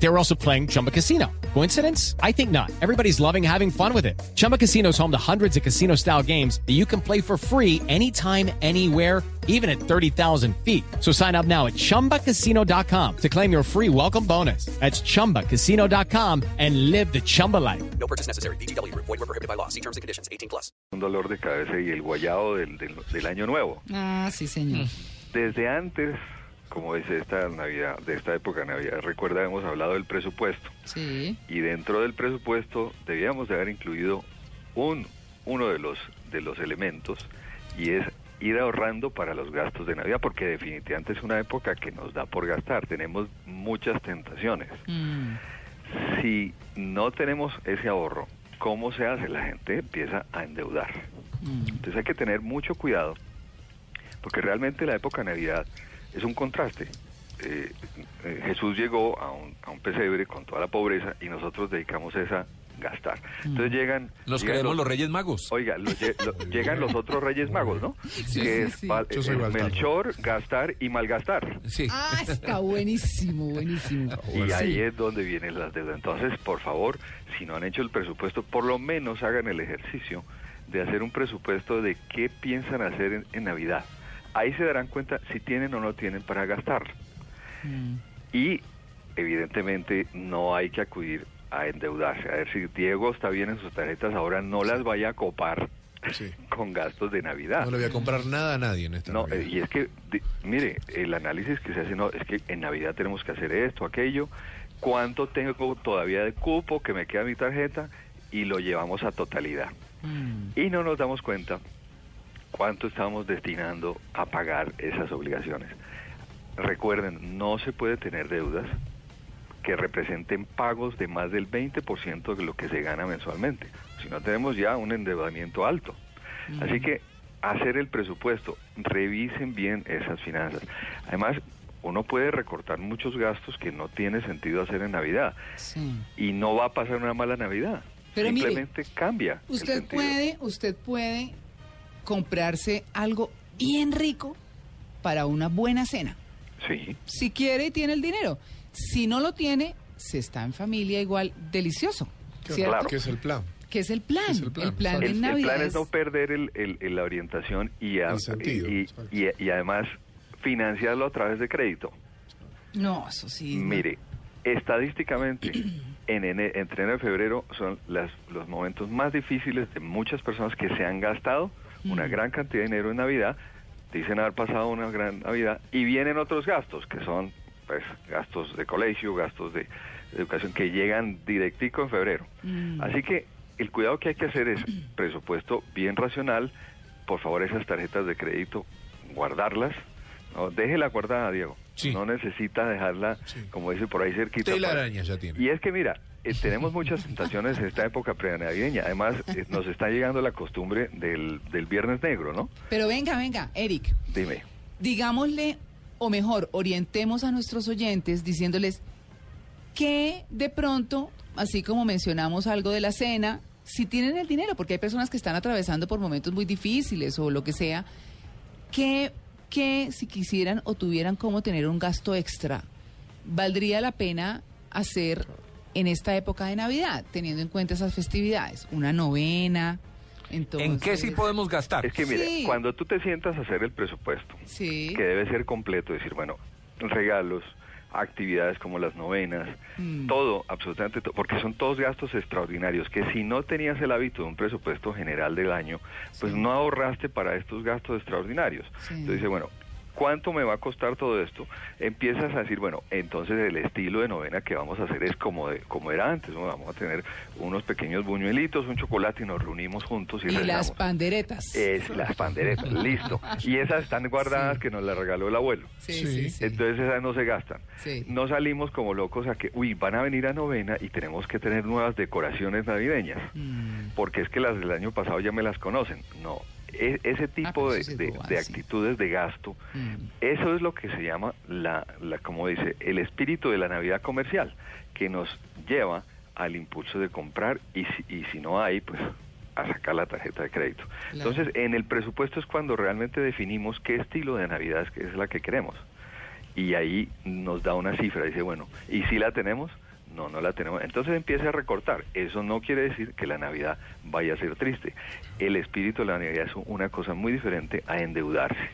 They were also playing Chumba Casino. Coincidence? I think not. Everybody's loving having fun with it. Chumba Casino is home to hundreds of casino style games that you can play for free anytime, anywhere, even at 30,000 feet. So sign up now at chumbacasino.com to claim your free welcome bonus. That's chumbacasino.com and live the Chumba life. No purchase necessary. BGW. Void were prohibited by law. See terms and conditions. 18 plus. un dolor de cabeza y el guayado del, del, del año nuevo. Ah, sí, señor. Desde antes, como es esta Navidad, de esta época de Navidad, recuerda, hemos hablado del presupuesto. Sí. Y dentro del presupuesto debíamos de haber incluido un, uno de los, de los elementos y es ir ahorrando para los gastos de Navidad, porque definitivamente es una época que nos da por gastar. Tenemos muchas tentaciones. Mm, Si no tenemos ese ahorro, ¿cómo se hace? La gente empieza a endeudar. mm. Entonces hay que tener mucho cuidado, porque realmente la época de Navidad es un contraste. Eh, eh, Jesús llegó a un, a un pesebre con toda la pobreza y nosotros dedicamos esa gastar. Entonces llegan... Nos llegan creemos los Reyes Magos. Oiga, los lle- lo- llegan los otros Reyes Magos, ¿no? que sí, es sí. Val- Yo soy eh. Melchor, gastar y malgastar. Sí. Ah, está buenísimo, buenísimo. Y ahí Sí. es donde vienen las deudas. Entonces, por favor, si no han hecho el presupuesto, por lo menos hagan el ejercicio de hacer un presupuesto de qué piensan hacer en, en Navidad. Ahí se darán cuenta si tienen o no tienen para gastar. Mm. Y evidentemente no hay que acudir a endeudarse. A ver si Diego está bien en sus tarjetas, ahora no las vaya a copar Sí. con gastos de Navidad. No le voy a comprar nada a nadie en esta No, Navidad. eh, y es que, mire, el análisis que se hace, no, es que en Navidad tenemos que hacer esto, aquello, cuánto tengo todavía de cupo que me queda mi tarjeta y lo llevamos a totalidad. Mm. Y no nos damos cuenta cuánto estamos destinando a pagar esas obligaciones. Recuerden, no se puede tener deudas que representen pagos de más del 20% de lo que se gana mensualmente. Si no tenemos ya un endeudamiento alto. Así que hacer el presupuesto, revisen bien esas finanzas. Además, uno puede recortar muchos gastos que no tiene sentido hacer en Navidad Sí. y no va a pasar una mala Navidad. Pero mire, Simplemente cambia. Usted puede, usted puede comprarse algo bien rico para una buena cena. Sí. Si quiere y tiene el dinero. Si no lo tiene, se está en familia igual delicioso. ¿Qué, ¿cierto? claro. ¿Qué es el plan? ¿Qué es el plan? ¿Qué es el plan? de El, el Navidad plan es no perder el, el- el- la orientación y, a- El sentido, y, exacto. y- y además financiarlo a través de crédito. No, eso sí. no. Mire, estadísticamente, en ene- entre enero y febrero son las, los momentos más difíciles de muchas personas que se han gastado una Mm. gran cantidad de dinero en Navidad, dicen haber pasado una gran Navidad, y vienen otros gastos, que son pues gastos de colegio, gastos de, de educación, que llegan directico en febrero. Mm. Así que el cuidado que hay que hacer es presupuesto bien racional, por favor esas tarjetas de crédito, guardarlas, no, déjela guardada, Diego. Sí. No necesita dejarla, Sí. como dice por ahí cerquita. Tela para- araña ya tiene. Y es que mira, eh, tenemos muchas tentaciones en esta época prenavideña. Además, eh, nos está llegando la costumbre del, del Viernes Negro, ¿no? Pero venga, venga, Eric, Dime. digámosle, o mejor, orientemos a nuestros oyentes diciéndoles que de pronto, así como mencionamos algo de la cena, si tienen el dinero, porque hay personas que están atravesando por momentos muy difíciles o lo que sea, que, que si quisieran o tuvieran cómo tener un gasto extra, valdría la pena hacer en esta época de Navidad, teniendo en cuenta esas festividades, una novena. Entonces, ¿En qué sí podemos gastar? Es que mire, Sí. cuando tú te sientas a hacer el presupuesto, Sí. que debe ser completo, decir, bueno, regalos, actividades como las novenas, Mm. todo, absolutamente todo, porque son todos gastos extraordinarios, que si no tenías el hábito de un presupuesto general del año, pues Sí. no ahorraste para estos gastos extraordinarios. Sí. Entonces dice, bueno, ¿cuánto me va a costar todo esto? Empiezas a decir, bueno, entonces el estilo de novena que vamos a hacer es como, de, como era antes, ¿no? vamos a tener unos pequeños buñuelitos, un chocolate y nos reunimos juntos y, Y las panderetas. Es las panderetas, listo. Y esas están guardadas Sí. que nos las regaló el abuelo. Sí, Sí. sí, sí. Entonces esas no se gastan. Sí. No salimos como locos a que, uy, van a venir a novena y tenemos que tener nuevas decoraciones navideñas. Mm. Porque es que las del año pasado ya me las conocen. No, e- ese tipo pero de, de- sí. actitudes de gasto, Mm. eso es lo que se llama, la, la, como dice, el espíritu de la Navidad comercial, que nos lleva al impulso de comprar y si, y si no hay, pues a sacar la tarjeta de crédito. Claro. Entonces, en el presupuesto es cuando realmente definimos qué estilo de Navidad es, que es la que queremos. Y ahí nos da una cifra, dice, bueno, ¿y si la tenemos? No, no la tenemos. Entonces empieza a recortar. Eso no quiere decir que la Navidad vaya a ser triste. El espíritu de la Navidad es una cosa muy diferente a endeudarse.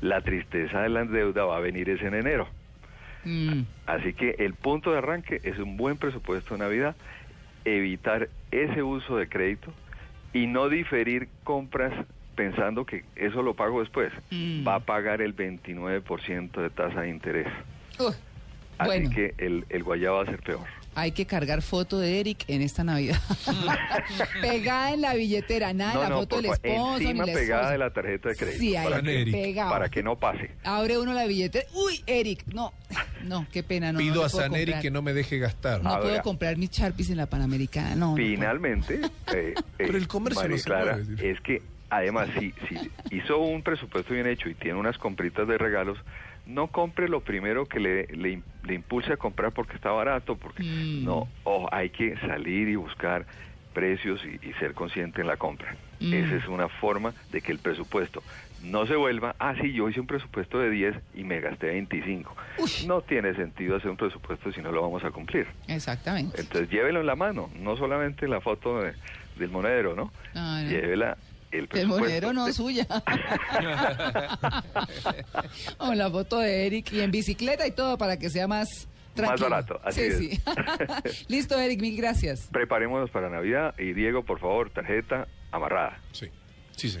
La tristeza de la deuda va a venir es en enero. Mm. Así que el punto de arranque es un buen presupuesto de Navidad, evitar ese uso de crédito y no diferir compras pensando que eso lo pago después. Mm. Va a pagar el 29% de tasa de interés. Uy, Así bueno, que el, el guayabo va a ser peor. hay que cargar foto de Eric en esta Navidad. pegada en la billetera, nada la foto del esposo ni encima la pegada esposa. de la tarjeta de crédito. Sí, para, que, Eric. para que no pase. Abre uno la billetera. Uy, Eric, no, no, qué pena. No, Pido no a Saneri comprar. que no me deje gastar. No Ahora. puedo comprar mis Sharpies en la Panamericana, no. Finalmente, eh, Pero eh, el comercio María no se Clara, puede decir. es que además si, si hizo un presupuesto bien hecho y tiene unas compritas de regalos, no compre lo primero que le, le, le impulse a comprar porque está barato, porque Mm. no, ojo, hay que salir y buscar precios y, y ser consciente en la compra. Mm. Esa es una forma de que el presupuesto no se vuelva, ah, sí, yo hice un presupuesto de 10 y me gasté 25. Uy. No tiene sentido hacer un presupuesto si no lo vamos a cumplir. Exactamente. Entonces llévelo en la mano, no solamente la foto de- del monedero, ¿no? Ah, no. Llévela el presupuesto. no suya. o la foto de Eric y en bicicleta y todo para que sea más tranquilo. barato, así sí, es. sí. Listo, Eric, mil gracias. Preparémonos para Navidad y Diego, por favor, tarjeta amarrada. Sí, sí, sí.